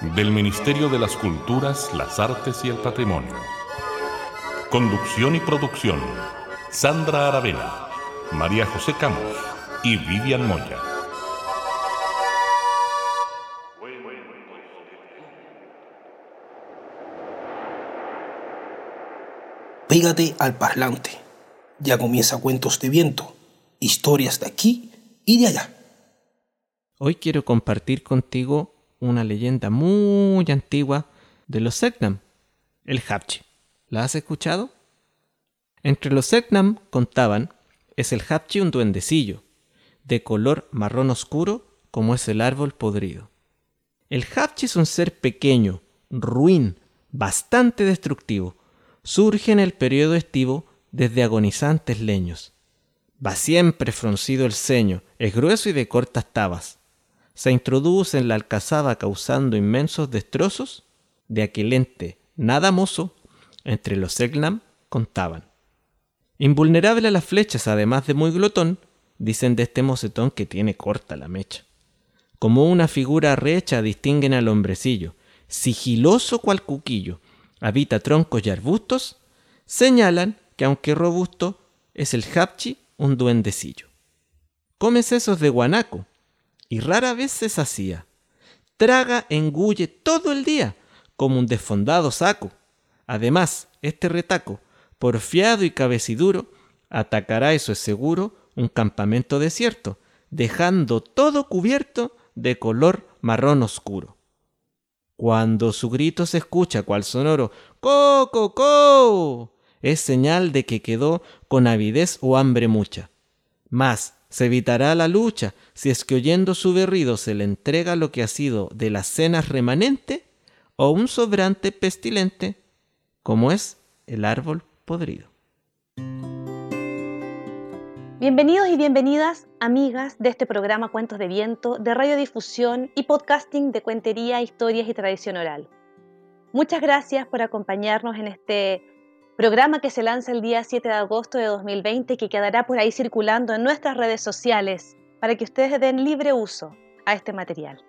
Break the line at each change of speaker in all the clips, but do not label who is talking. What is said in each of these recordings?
del Ministerio de las Culturas, las Artes y el Patrimonio. Conducción y producción, Sandra Aravena, María José Camos y Vivian Moya.
Pégate al parlante. Ya comienza Cuentos de Viento, historias de aquí y de allá.
Hoy quiero compartir contigo una leyenda muy antigua de los Segnam, el Hapchi. ¿La has escuchado? Entre los Segnam contaban, es el Hapchi un duendecillo, de color marrón oscuro como es el árbol podrido. El Hapchi es un ser pequeño, ruin, bastante destructivo. Surge en el periodo estivo desde agonizantes leños. Va siempre fruncido el ceño, es grueso y de cortas tabas se introduce en la alcazaba causando inmensos destrozos, de aquel ente nada mozo, entre los Segnam contaban. Invulnerable a las flechas, además de muy glotón, dicen de este mocetón que tiene corta la mecha. Como una figura recha distinguen al hombrecillo, sigiloso cual cuquillo, habita troncos y arbustos, señalan que aunque robusto, es el hapchi un duendecillo. Come sesos de guanaco, y rara vez se sacía. Traga, engulle todo el día, como un desfondado saco. Además, este retaco, porfiado y cabeciduro, atacará, eso es seguro, un campamento desierto, dejando todo cubierto de color marrón oscuro. Cuando su grito se escucha cual sonoro ¡Co, co, co! es señal de que quedó con avidez o hambre mucha. Mas se evitará la lucha si es que oyendo su berrido se le entrega lo que ha sido de las cenas remanente o un sobrante pestilente, como es el árbol podrido.
Bienvenidos y bienvenidas, amigas de este programa Cuentos de Viento, de radiodifusión y podcasting de cuentería, historias y tradición oral. Muchas gracias por acompañarnos en este programa que se lanza el día 7 de agosto de 2020 y que quedará por ahí circulando en nuestras redes sociales para que ustedes den libre uso a este material.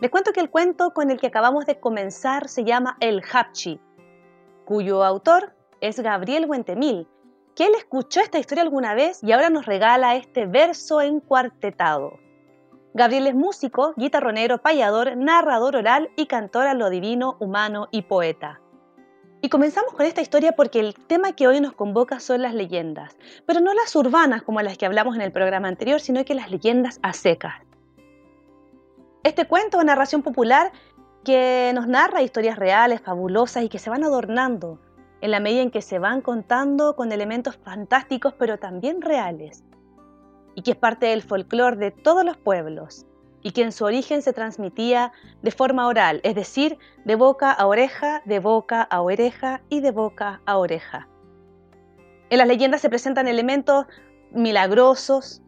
Les cuento que el cuento con el que acabamos de comenzar se llama El Hapchi, cuyo autor es Gabriel Guentemil, que escuchó esta historia alguna vez y ahora nos regala este verso encuartetado. Gabriel es músico, guitarronero, payador, narrador oral y cantor a lo divino, humano y poeta. Y comenzamos con esta historia porque el tema que hoy nos convoca son las leyendas, pero no las urbanas como las que hablamos en el programa anterior, sino que las leyendas a secas. Este cuento o narración popular que nos narra historias reales, fabulosas y que se van adornando en la medida en que se van contando con elementos fantásticos pero también reales, y que es parte del folclore de todos los pueblos, y que en su origen se transmitía de forma oral, es decir, de boca a oreja, de boca a oreja y de boca a oreja. En las leyendas se presentan elementos milagrosos.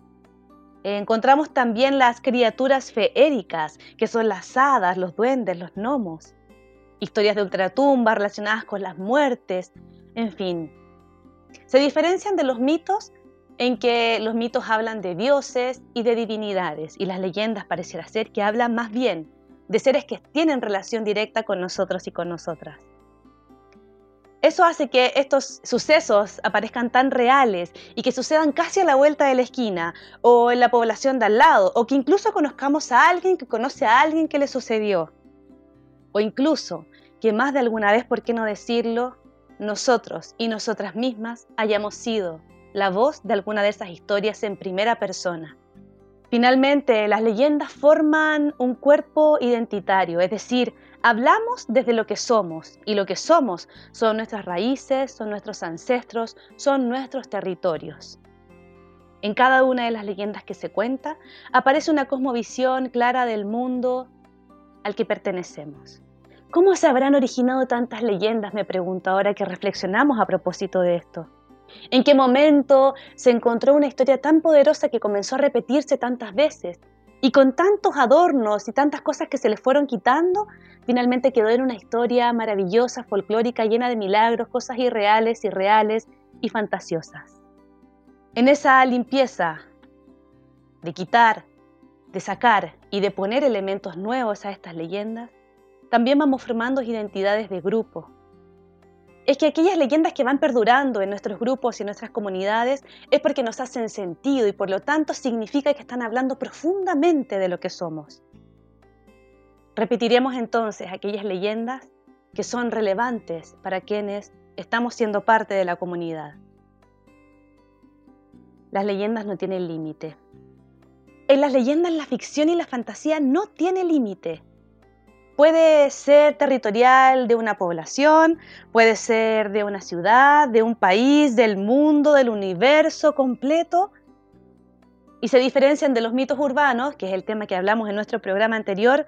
Encontramos también las criaturas feéricas, que son las hadas, los duendes, los gnomos. Historias de ultratumba relacionadas con las muertes, en fin. Se diferencian de los mitos en que los mitos hablan de dioses y de divinidades y las leyendas pareciera ser que hablan más bien de seres que tienen relación directa con nosotros y con nosotras. Eso hace que estos sucesos aparezcan tan reales y que sucedan casi a la vuelta de la esquina o en la población de al lado o que incluso conozcamos a alguien que conoce a alguien que le sucedió. O incluso que más de alguna vez, ¿por qué no decirlo? Nosotros y nosotras mismas hayamos sido la voz de alguna de esas historias en primera persona. Finalmente, las leyendas forman un cuerpo identitario, es decir, hablamos desde lo que somos y lo que somos son nuestras raíces, son nuestros ancestros, son nuestros territorios. En cada una de las leyendas que se cuenta aparece una cosmovisión clara del mundo al que pertenecemos. ¿Cómo se habrán originado tantas leyendas? Me pregunto ahora que reflexionamos a propósito de esto. ¿En qué momento se encontró una historia tan poderosa que comenzó a repetirse tantas veces? Y con tantos adornos y tantas cosas que se le fueron quitando, finalmente quedó en una historia maravillosa, folclórica, llena de milagros, cosas irreales, irreales y fantasiosas. En esa limpieza de quitar, de sacar y de poner elementos nuevos a estas leyendas, también vamos formando identidades de grupo, es que aquellas leyendas que van perdurando en nuestros grupos y en nuestras comunidades es porque nos hacen sentido y por lo tanto significa que están hablando profundamente de lo que somos. Repetiremos entonces aquellas leyendas que son relevantes para quienes estamos siendo parte de la comunidad. Las leyendas no tienen límite. En las leyendas la ficción y la fantasía no tienen límite. Puede ser territorial de una población, puede ser de una ciudad, de un país, del mundo, del universo completo. Y se diferencian de los mitos urbanos, que es el tema que hablamos en nuestro programa anterior,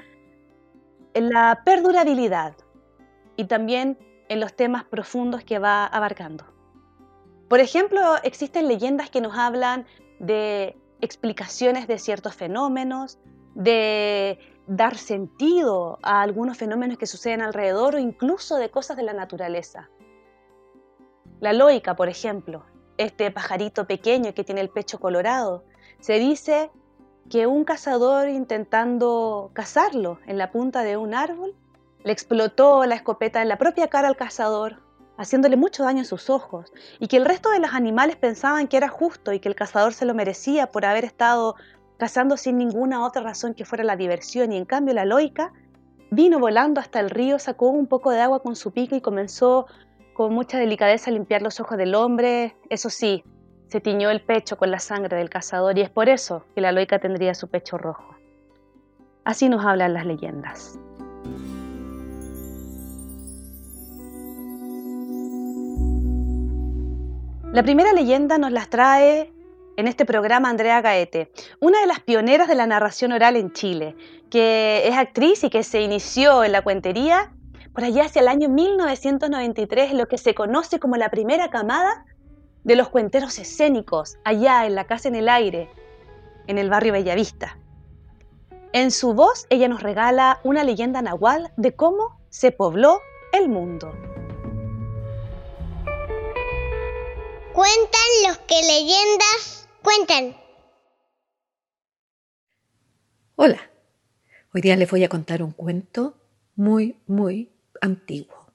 en la perdurabilidad y también en los temas profundos que va abarcando. Por ejemplo, existen leyendas que nos hablan de explicaciones de ciertos fenómenos, de dar sentido a algunos fenómenos que suceden alrededor o incluso de cosas de la naturaleza. La loica, por ejemplo, este pajarito pequeño que tiene el pecho colorado, se dice que un cazador intentando cazarlo en la punta de un árbol, le explotó la escopeta en la propia cara al cazador, haciéndole mucho daño en sus ojos, y que el resto de los animales pensaban que era justo y que el cazador se lo merecía por haber estado cazando sin ninguna otra razón que fuera la diversión, y en cambio la loica vino volando hasta el río, sacó un poco de agua con su pico y comenzó con mucha delicadeza a limpiar los ojos del hombre. Eso sí, se tiñó el pecho con la sangre del cazador y es por eso que la loica tendría su pecho rojo. Así nos hablan las leyendas. La primera leyenda nos las trae en este programa Andrea Gaete, una de las pioneras de la narración oral en Chile, que es actriz y que se inició en la cuentería por allá hacia el año 1993, lo que se conoce como la primera camada de los cuenteros escénicos, allá en la Casa en el Aire, en el barrio Bellavista. En su voz, ella nos regala una leyenda nahual de cómo se pobló el mundo.
Cuentan los que leyendas Cuenten.
Hola, hoy día les voy a contar un cuento muy, muy antiguo.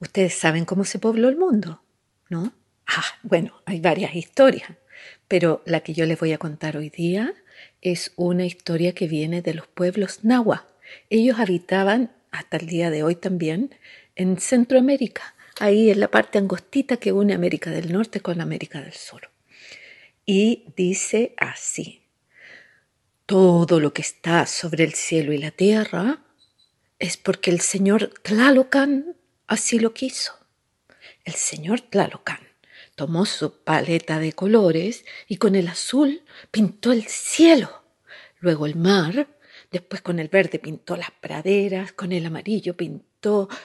Ustedes saben cómo se pobló el mundo, ¿no? Ah, bueno, hay varias historias, pero la que yo les voy a contar hoy día es una historia que viene de los pueblos nahua. Ellos habitaban, hasta el día de hoy también, en Centroamérica, ahí en la parte angostita que une América del Norte con América del Sur y dice así, todo lo que está sobre el cielo y la tierra es porque el señor Tlalocan así lo quiso. El señor Tlalocan tomó su paleta de colores y con el azul pintó el cielo, luego el mar, después con el verde pintó las praderas, con el amarillo pintó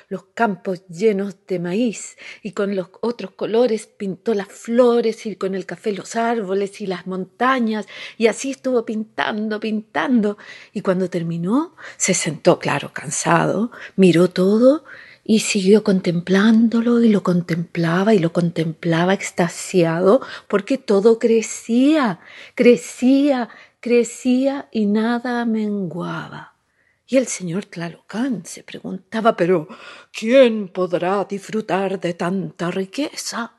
los campos llenos de maíz y con los otros colores pintó las flores y con el café los árboles y las montañas y así estuvo pintando, pintando y cuando terminó se sentó, claro, cansado, miró todo y siguió contemplándolo y lo contemplaba y lo contemplaba extasiado porque todo crecía, crecía, crecía y nada menguaba. Y el señor Tlalocán se preguntaba, pero ¿quién podrá disfrutar de tanta riqueza?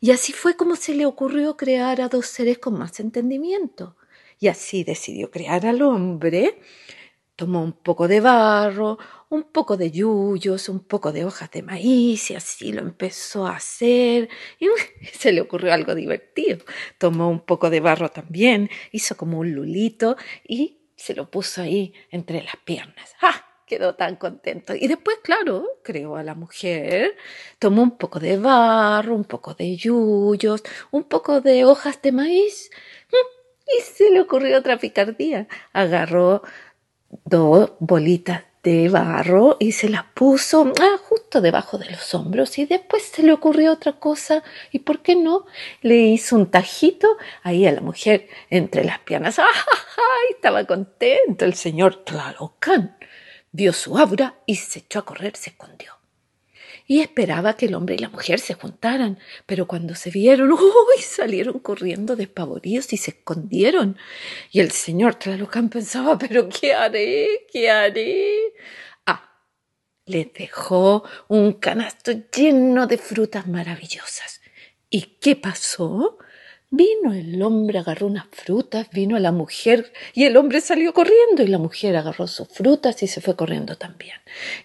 Y así fue como se le ocurrió crear a dos seres con más entendimiento. Y así decidió crear al hombre. Tomó un poco de barro, un poco de yuyos, un poco de hojas de maíz y así lo empezó a hacer. Y se le ocurrió algo divertido. Tomó un poco de barro también, hizo como un lulito y se lo puso ahí entre las piernas. ¡Ah! Quedó tan contento. Y después, claro, creó a la mujer, tomó un poco de barro, un poco de yuyos, un poco de hojas de maíz mm, y se le ocurrió otra picardía. Agarró dos bolitas de barro y se las puso ah, debajo de los hombros y después se le ocurrió otra cosa y por qué no le hizo un tajito ahí a la mujer entre las piernas ¡Ah, estaba contento el señor Tlalocan vio su aura y se echó a correr se escondió y esperaba que el hombre y la mujer se juntaran, pero cuando se vieron, ¡uy! salieron corriendo despavoridos y se escondieron. Y el señor Tlalocan pensaba, ¿pero qué haré? ¿Qué haré? Les dejó un canasto lleno de frutas maravillosas. ¿Y qué pasó? Vino el hombre, agarró unas frutas, vino la mujer y el hombre salió corriendo y la mujer agarró sus frutas y se fue corriendo también.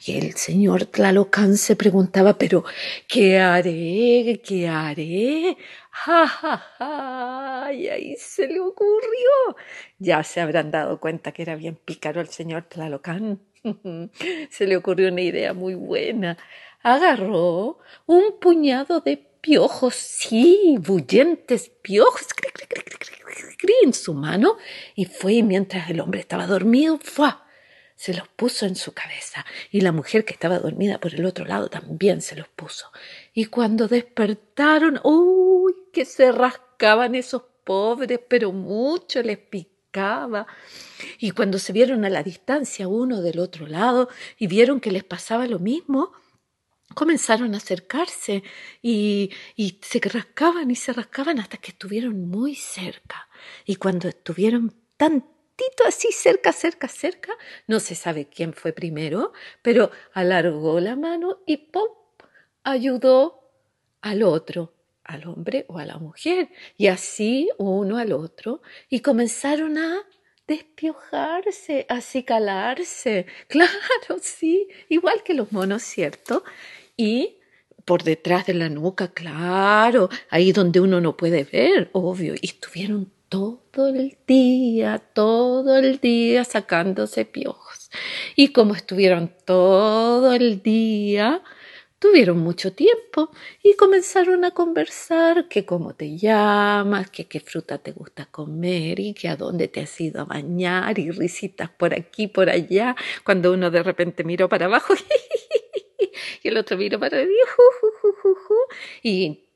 Y el señor Tlalocan se preguntaba, pero ¿qué haré? ¿Qué haré? ¡Ja, ja, ja! Y ahí se le ocurrió. Ya se habrán dado cuenta que era bien pícaro el señor Tlalocan. se le ocurrió una idea muy buena. Agarró un puñado de piojos, sí, bullentes piojos, en su mano, y fue mientras el hombre estaba dormido, fue, se los puso en su cabeza, y la mujer que estaba dormida por el otro lado también se los puso. Y cuando despertaron, uy, que se rascaban esos pobres, pero mucho les Y cuando se vieron a la distancia uno del otro lado y vieron que les pasaba lo mismo, comenzaron a acercarse y, se rascaban y se rascaban hasta que estuvieron muy cerca. Y cuando estuvieron tantito así cerca, cerca, cerca, no se sabe quién fue primero, pero alargó la mano y ¡pum! ayudó al otro, al hombre o a la mujer, y así uno al otro, y comenzaron a despiojarse, acicalarse. Claro, sí, igual que los monos, ¿cierto? y por detrás de la nuca, claro, ahí donde uno no puede ver, obvio, y estuvieron todo el día, todo el día sacándose piojos. Y como estuvieron todo el día, tuvieron mucho tiempo y comenzaron a conversar que cómo te llamas, que qué fruta te gusta comer y que a dónde te has ido a bañar y risitas por aquí, por allá, cuando uno de repente miró para abajo y el otro vino para mí, y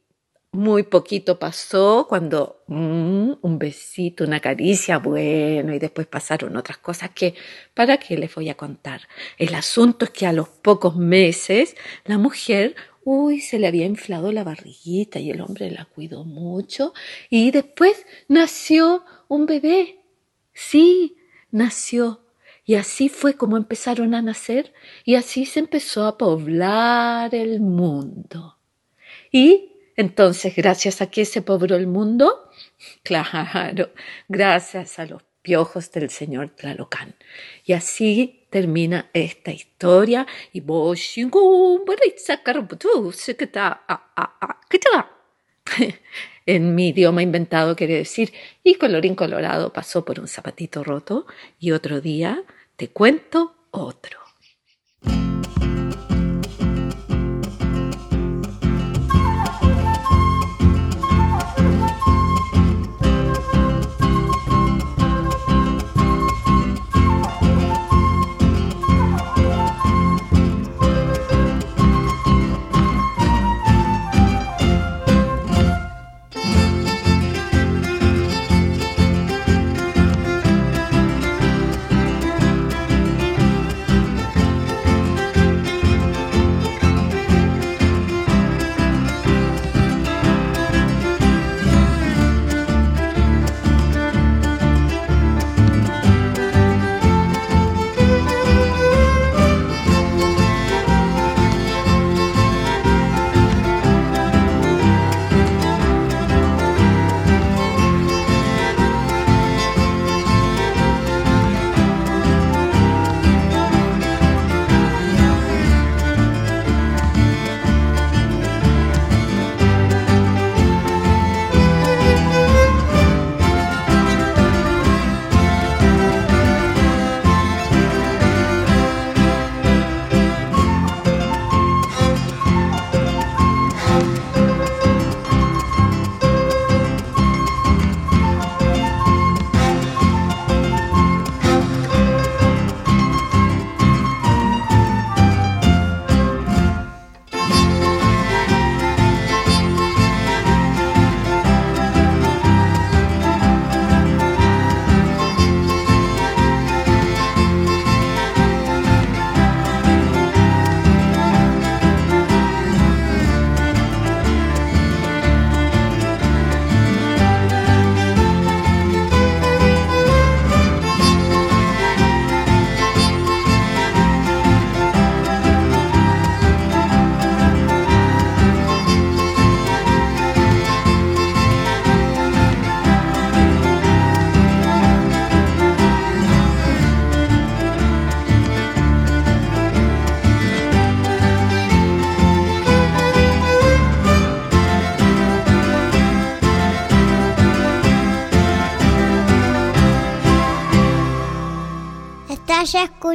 muy poquito pasó cuando mm, un besito, una caricia, bueno, y después pasaron otras cosas que, ¿para qué les voy a contar? El asunto es que a los pocos meses la mujer, uy, se le había inflado la barriguita y el hombre la cuidó mucho y después nació un bebé. Sí, nació y así fue como empezaron a nacer y así se empezó a poblar el mundo. Y entonces, gracias a qué se pobló el mundo? Claro, gracias a los piojos del señor Tlalocan. Y así termina esta historia. Y en mi idioma inventado quiere decir, y colorín colorado pasó por un zapatito roto y otro día te cuento otro.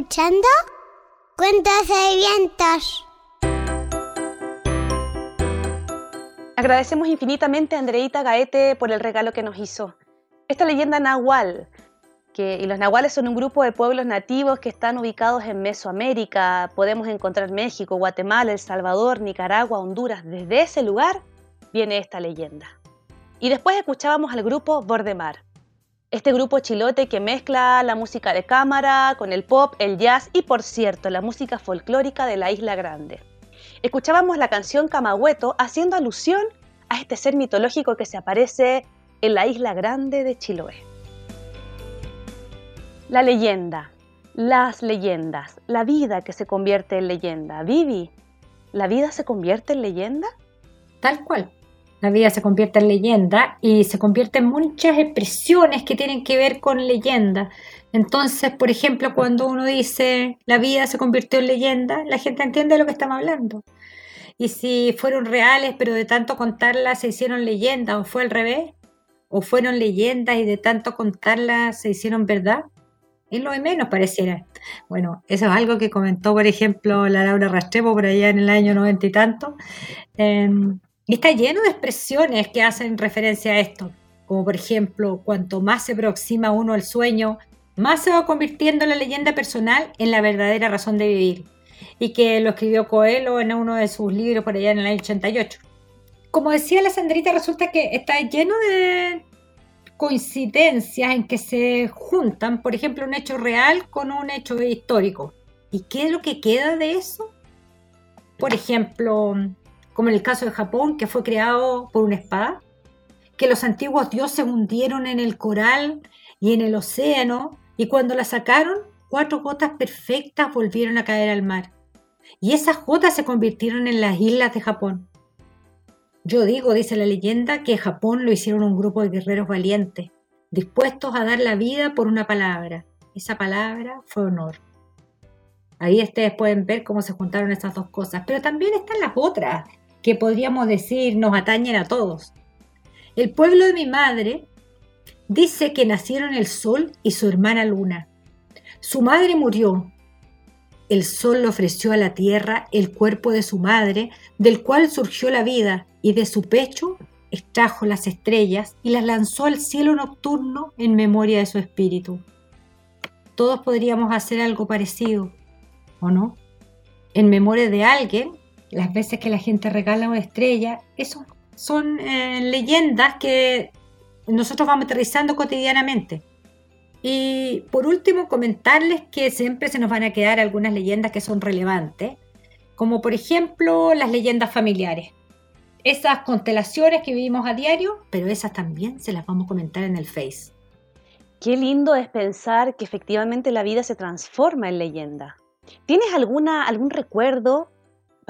Escuchando Cuentos de Vientos.
Agradecemos infinitamente a Andreita Gaete por el regalo que nos hizo. Esta leyenda nahual, que, y los nahuales son un grupo de pueblos nativos que están ubicados en Mesoamérica. Podemos encontrar México, Guatemala, El Salvador, Nicaragua, Honduras. Desde ese lugar viene esta leyenda. Y después escuchábamos al grupo Bordemar. Este grupo chilote que mezcla la música de cámara con el pop, el jazz y, por cierto, la música folclórica de la Isla Grande escuchábamos la canción Camagüeto haciendo alusión a este ser mitológico que se aparece en la isla grande de Chiloé. La leyenda, las leyendas, la vida que se convierte en leyenda. Vivi, ¿la vida se convierte en leyenda?
Tal cual. La vida se convierte en leyenda y se convierte en muchas expresiones que tienen que ver con leyenda. Entonces, por ejemplo, cuando uno dice la vida se convirtió en leyenda, la gente entiende de lo que estamos hablando. Y si fueron reales, pero de tanto contarlas se hicieron leyendas, o fue al revés, o fueron leyendas y de tanto contarlas se hicieron verdad, es lo de menos pareciera. Bueno, eso es algo que comentó, por ejemplo, la Laura Rastrepo por allá en el año noventa y tanto. Y está lleno de expresiones que hacen referencia a esto, como por ejemplo, cuanto más se aproxima uno al sueño, más se va convirtiendo la leyenda personal en la verdadera razón de vivir, y que lo escribió Coelho en uno de sus libros por allá en el año 88. Como decía la Sandrita, resulta que está lleno de coincidencias en que se juntan, por ejemplo, un hecho real con un hecho histórico. ¿Y qué es lo que queda de eso? Por ejemplo, como en el caso de Japón, que fue creado por una espada, que los antiguos dioses hundieron en el coral y en el océano y cuando la sacaron, cuatro gotas perfectas volvieron a caer al mar. Y esas gotas se convirtieron en las islas de Japón. Yo digo, dice la leyenda, que Japón lo hicieron un grupo de guerreros valientes, dispuestos a dar la vida por una palabra. Esa palabra fue honor. Ahí ustedes pueden ver cómo se juntaron estas dos cosas. Pero también están las otras, que podríamos decir nos atañen a todos. El pueblo de mi madre dice que nacieron el sol y su hermana luna. Su madre murió. El sol le ofreció a la tierra el cuerpo de su madre, del cual surgió la vida, y de su pecho extrajo las estrellas y las lanzó al cielo nocturno en memoria de su espíritu. Todos podríamos hacer algo parecido, ¿o no? En memoria de alguien, las veces que la gente regala una estrella, eso son eh, leyendas que nosotros vamos aterrizando cotidianamente. Y por último, comentarles que siempre se nos van a quedar algunas leyendas que son relevantes, como por ejemplo las leyendas familiares. Esas constelaciones que vivimos a diario, pero esas también se las vamos a comentar en el Face.
Qué lindo es pensar que efectivamente la vida se transforma en leyenda. ¿Tienes alguna, algún recuerdo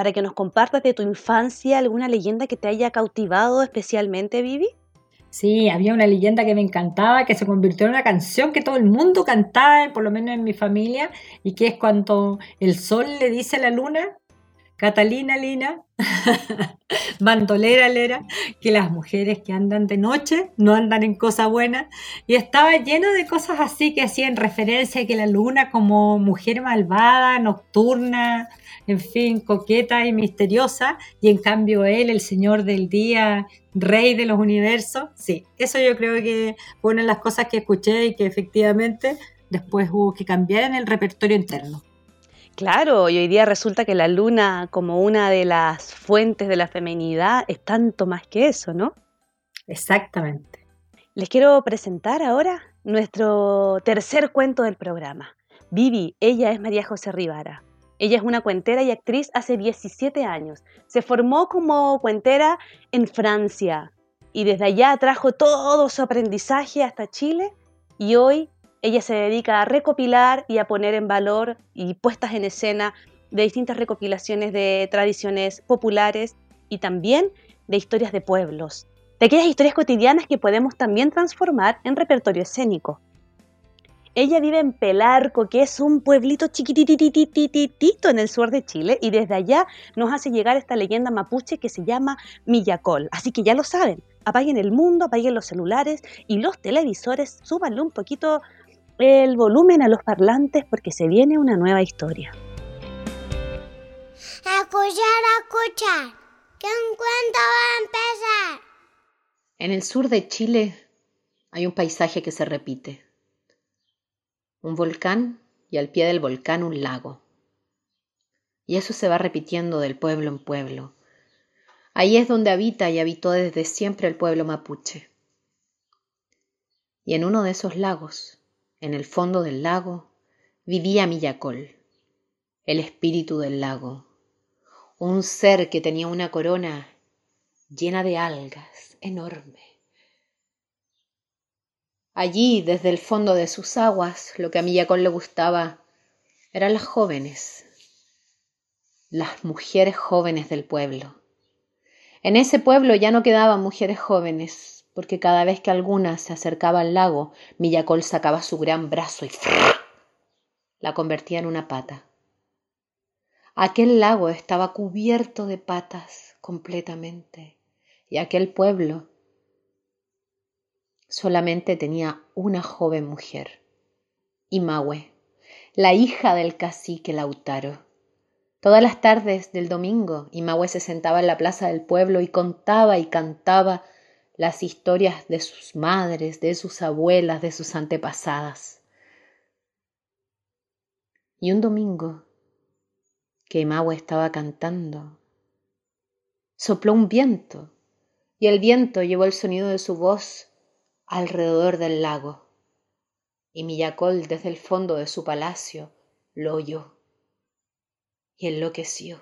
para que nos compartas de tu infancia, alguna leyenda que te haya cautivado especialmente, Vivi?
Sí, había una leyenda que me encantaba, que se convirtió en una canción que todo el mundo cantaba, por lo menos en mi familia, y que es cuando el sol le dice a la luna, Catalina Lina, bandolera lera, que las mujeres que andan de noche no andan en cosas buenas, y estaba lleno de cosas así que hacían referencia a que la luna como mujer malvada, nocturna, en fin, coqueta y misteriosa, y en cambio él, el señor del día, rey de los universos, sí, eso yo creo que fue una de las cosas que escuché y que efectivamente después hubo que cambiar en el repertorio interno.
Claro, y hoy día resulta que la luna como una de las fuentes de la feminidad es tanto más que eso, ¿no?
Exactamente.
Les quiero presentar ahora nuestro tercer cuento del programa. Vivi, ella es María José Rivara. Ella es una cuentera y actriz hace 17 años. Se formó como cuentera en Francia y desde allá trajo todo su aprendizaje hasta Chile y hoy ella se dedica a recopilar y a poner en valor y puestas en escena de distintas recopilaciones de tradiciones populares y también de historias de pueblos, de aquellas historias cotidianas que podemos también transformar en repertorio escénico. Ella vive en Pelarco, que es un pueblito chiquitititititito en el sur de Chile, y desde allá nos hace llegar esta leyenda mapuche que se llama Millacol. Así que ya lo saben, apaguen el mundo, apaguen los celulares y los televisores, súbanle un poquito el volumen a los parlantes porque se viene una nueva historia.
Escuchar, escuchar. Que un cuento va a empezar.
En el sur de Chile hay un paisaje que se repite. Un volcán y al pie del volcán un lago. Y eso se va repitiendo del pueblo en pueblo. Ahí es donde habita y habitó desde siempre el pueblo mapuche. Y en uno de esos lagos, en el fondo del lago, vivía Millacol, el espíritu del lago, un ser que tenía una corona llena de algas, enorme. Allí, desde el fondo de sus aguas, lo que a Millacol le gustaba eran las jóvenes, las mujeres jóvenes del pueblo. En ese pueblo ya no quedaban mujeres jóvenes, porque cada vez que alguna se acercaba al lago, Millacol sacaba su gran brazo y la convertía en una pata. Aquel lago estaba cubierto de patas completamente y aquel pueblo solamente tenía una joven mujer, Imahue, la hija del cacique Lautaro. Todas las tardes del domingo, Imahue se sentaba en la plaza del pueblo y contaba y cantaba las historias de sus madres, de sus abuelas, de sus antepasadas. Y un domingo, que Maue estaba cantando. Sopló un viento, y el viento llevó el sonido de su voz alrededor del lago, y Millacol desde el fondo de su palacio lo oyó y enloqueció.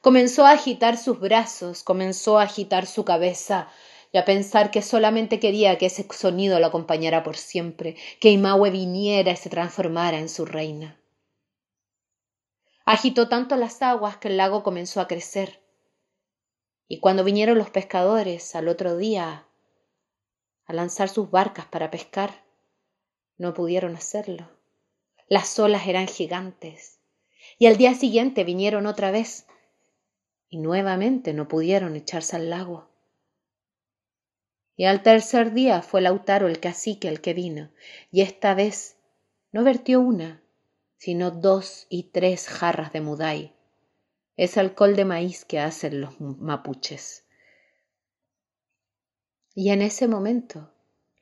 Comenzó a agitar sus brazos, comenzó a agitar su cabeza y a pensar que solamente quería que ese sonido lo acompañara por siempre, que Imaue viniera y se transformara en su reina. Agitó tanto las aguas que el lago comenzó a crecer. Y cuando vinieron los pescadores al otro día a lanzar sus barcas para pescar, no pudieron hacerlo. Las olas eran gigantes. Y al día siguiente vinieron otra vez y nuevamente no pudieron echarse al lago. Y al tercer día fue Lautaro el cacique el que vino, y esta vez no vertió una, sino dos y tres jarras de mudai. Es alcohol de maíz que hacen los mapuches. Y en ese momento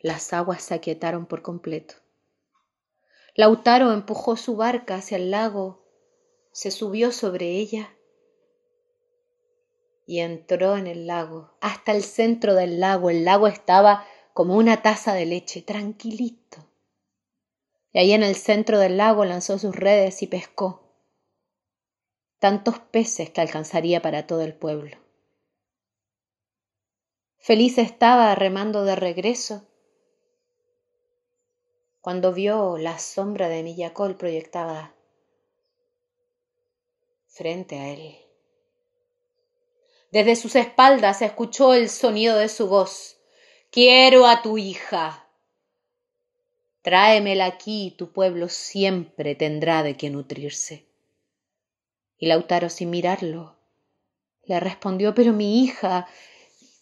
las aguas se aquietaron por completo. Lautaro empujó su barca hacia el lago, se subió sobre ella y entró en el lago, hasta el centro del lago. El lago estaba como una taza de leche, tranquilito y ahí en el centro del lago lanzó sus redes y pescó tantos peces que alcanzaría para todo el pueblo. Feliz estaba remando de regreso cuando vio la sombra de Millacol proyectada frente a él. Desde sus espaldas escuchó el sonido de su voz. Quiero a tu hija. Tráemela aquí tu pueblo siempre tendrá de qué nutrirse. Y Lautaro, sin mirarlo, le respondió Pero mi hija,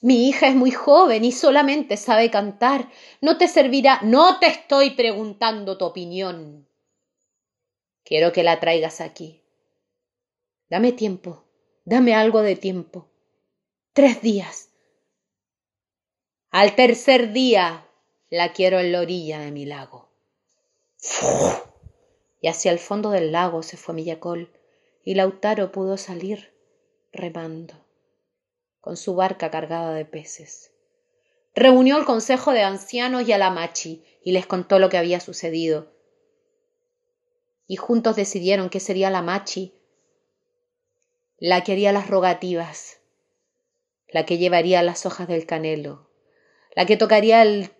mi hija es muy joven y solamente sabe cantar. No te servirá. No te estoy preguntando tu opinión. Quiero que la traigas aquí. Dame tiempo. Dame algo de tiempo. Tres días. Al tercer día la quiero en la orilla de mi lago. Y hacia el fondo del lago se fue Millacol, y Lautaro pudo salir remando, con su barca cargada de peces. Reunió el consejo de ancianos y a la machi, y les contó lo que había sucedido. Y juntos decidieron que sería la machi la que haría las rogativas, la que llevaría las hojas del canelo, la que tocaría el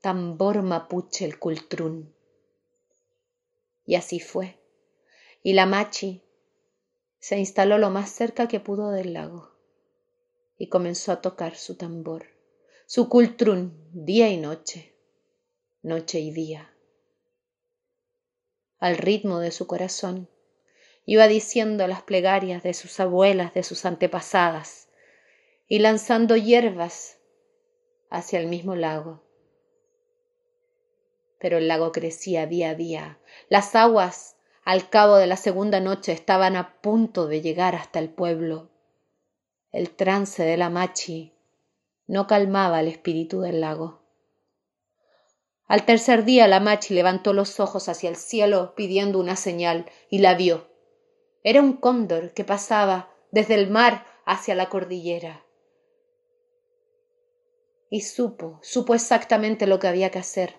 tambor mapuche el cultrún. Y así fue. Y la machi se instaló lo más cerca que pudo del lago y comenzó a tocar su tambor, su cultrún, día y noche, noche y día. Al ritmo de su corazón iba diciendo las plegarias de sus abuelas, de sus antepasadas, y lanzando hierbas hacia el mismo lago Pero el lago crecía día a día. Las aguas, al cabo de la segunda noche, estaban a punto de llegar hasta el pueblo. El trance de la machi no calmaba el espíritu del lago. Al tercer día la machi levantó los ojos hacia el cielo pidiendo una señal y la vio. Era un cóndor que pasaba desde el mar hacia la cordillera. Y supo, supo exactamente lo que había que hacer.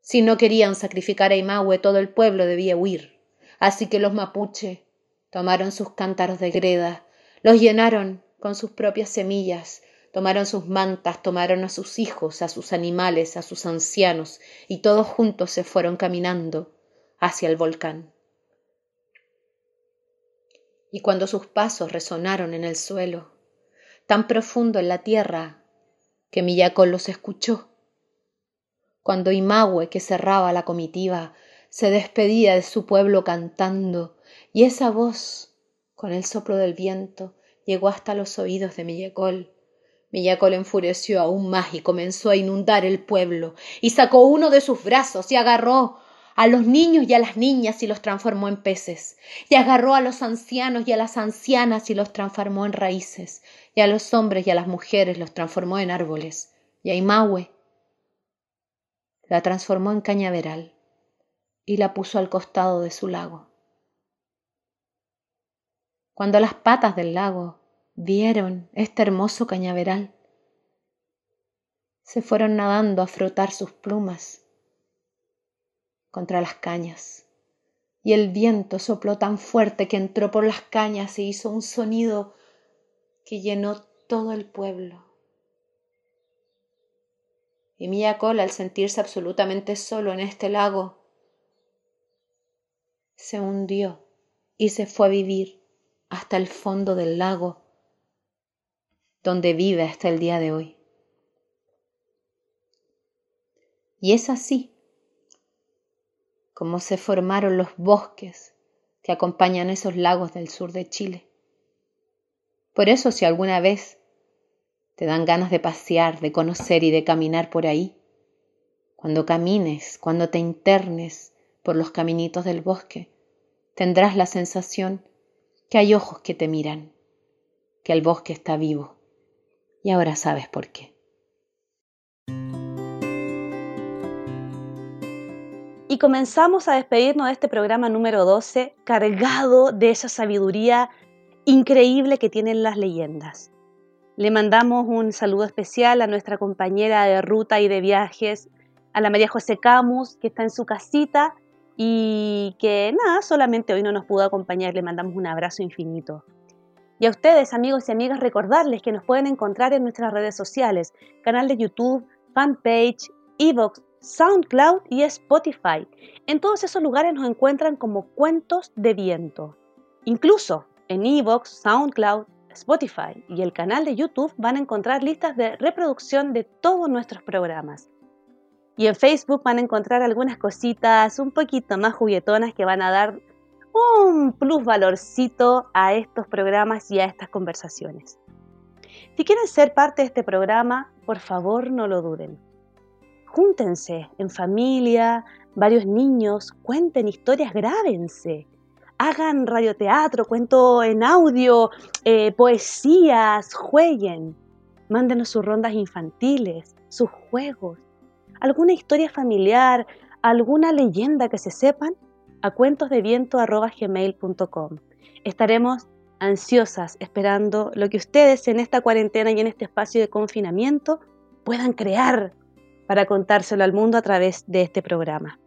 Si no querían sacrificar a Imahue, todo el pueblo debía huir. Así que los mapuche tomaron sus cántaros de greda, los llenaron con sus propias semillas, tomaron sus mantas, tomaron a sus hijos, a sus animales, a sus ancianos, y todos juntos se fueron caminando hacia el volcán. Y cuando sus pasos resonaron en el suelo, tan profundo en la tierra, que Miyakol los escuchó, cuando Imahue, que cerraba la comitiva, se despedía de su pueblo cantando, y esa voz, con el soplo del viento, llegó hasta los oídos de Miyakol, Miyako enfureció aún más y comenzó a inundar el pueblo, y sacó uno de sus brazos y agarró a los niños y a las niñas y los transformó en peces, y agarró a los ancianos y a las ancianas y los transformó en raíces, y a los hombres y a las mujeres los transformó en árboles, y a Imahue la transformó en cañaveral y la puso al costado de su lago. Cuando las patas del lago vieron este hermoso cañaveral. Se fueron nadando a frotar sus plumas contra las cañas, y el viento sopló tan fuerte que entró por las cañas e hizo un sonido que llenó todo el pueblo. Y Miyakol, al sentirse absolutamente solo en este lago, se hundió y se fue a vivir hasta el fondo del lago donde vive hasta el día de hoy. Y es así como se formaron los bosques que acompañan esos lagos del sur de Chile. Por eso si alguna vez te dan ganas de pasear, de conocer y de caminar por ahí, cuando camines, cuando te internes por los caminitos del bosque, tendrás la sensación que hay ojos que te miran, que el bosque está vivo y ahora sabes por qué.
Y comenzamos a despedirnos de este programa número 12, cargado de esa sabiduría increíble que tienen las leyendas. Le mandamos un saludo especial a nuestra compañera de ruta y de viajes, a la María José Camus, que está en su casita y que nada, solamente hoy no nos pudo acompañar. Le mandamos un abrazo infinito. Y a ustedes, amigos y amigas, recordarles que nos pueden encontrar en nuestras redes sociales, canal de YouTube, fanpage, Evox, SoundCloud y Spotify. En todos esos lugares nos encuentran como Cuentos de Viento. Incluso en Evox, SoundCloud, Spotify y el canal de YouTube van a encontrar listas de reproducción de todos nuestros programas. Y en Facebook van a encontrar algunas cositas un poquito más juguetonas que van a dar un plus valorcito a estos programas y a estas conversaciones. Si quieren ser parte de este programa, por favor no lo duden. Júntense en familia, varios niños, cuenten historias, grábense. Hagan radioteatro, cuento en audio, eh, poesías, jueguen. Mándenos sus rondas infantiles, sus juegos, alguna historia familiar, alguna leyenda que se sepan a cuentosdeviento.gmail.com. Estaremos ansiosas esperando lo que ustedes en esta cuarentena y en este espacio de confinamiento puedan crear para contárselo al mundo a través de este programa.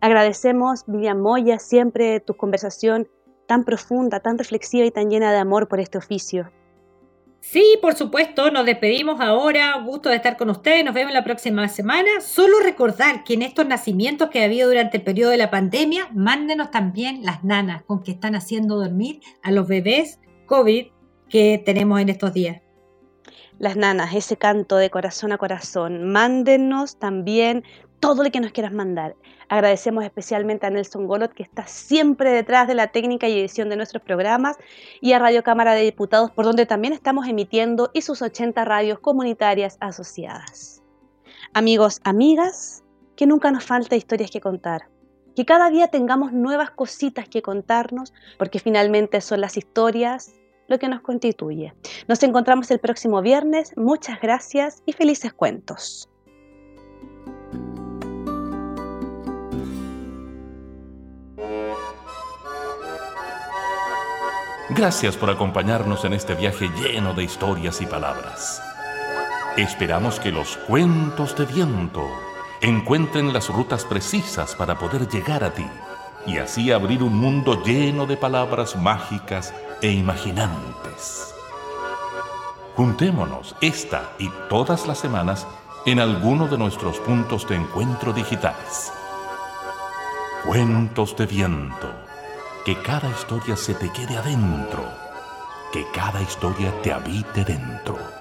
Agradecemos, Vivian Moya, siempre tu conversación tan profunda, tan reflexiva y tan llena de amor por este oficio.
Sí, por supuesto, nos despedimos ahora. Gusto de estar con ustedes. Nos vemos la próxima semana. Solo recordar que en estos nacimientos que ha habido durante el periodo de la pandemia, mándenos también las nanas con que están haciendo dormir a los bebés COVID que tenemos en estos días.
Las nanas, ese canto de corazón a corazón. Mándenos también todo lo que nos quieras mandar. Agradecemos especialmente a Nelson Golot, que está siempre detrás de la técnica y edición de nuestros programas, y a Radio Cámara de Diputados, por donde también estamos emitiendo, y sus 80 radios comunitarias asociadas. Amigos, amigas, que nunca nos falta historias que contar, que cada día tengamos nuevas cositas que contarnos, porque finalmente son las historias lo que nos constituye. Nos encontramos el próximo viernes, muchas gracias y felices cuentos.
Gracias por acompañarnos en este viaje lleno de historias y palabras. Esperamos que los cuentos de viento encuentren las rutas precisas para poder llegar a ti y así abrir un mundo lleno de palabras mágicas e imaginantes. Juntémonos esta y todas las semanas en alguno de nuestros puntos de encuentro digitales. Cuentos de viento que cada historia se te quede adentro, que cada historia te habite dentro.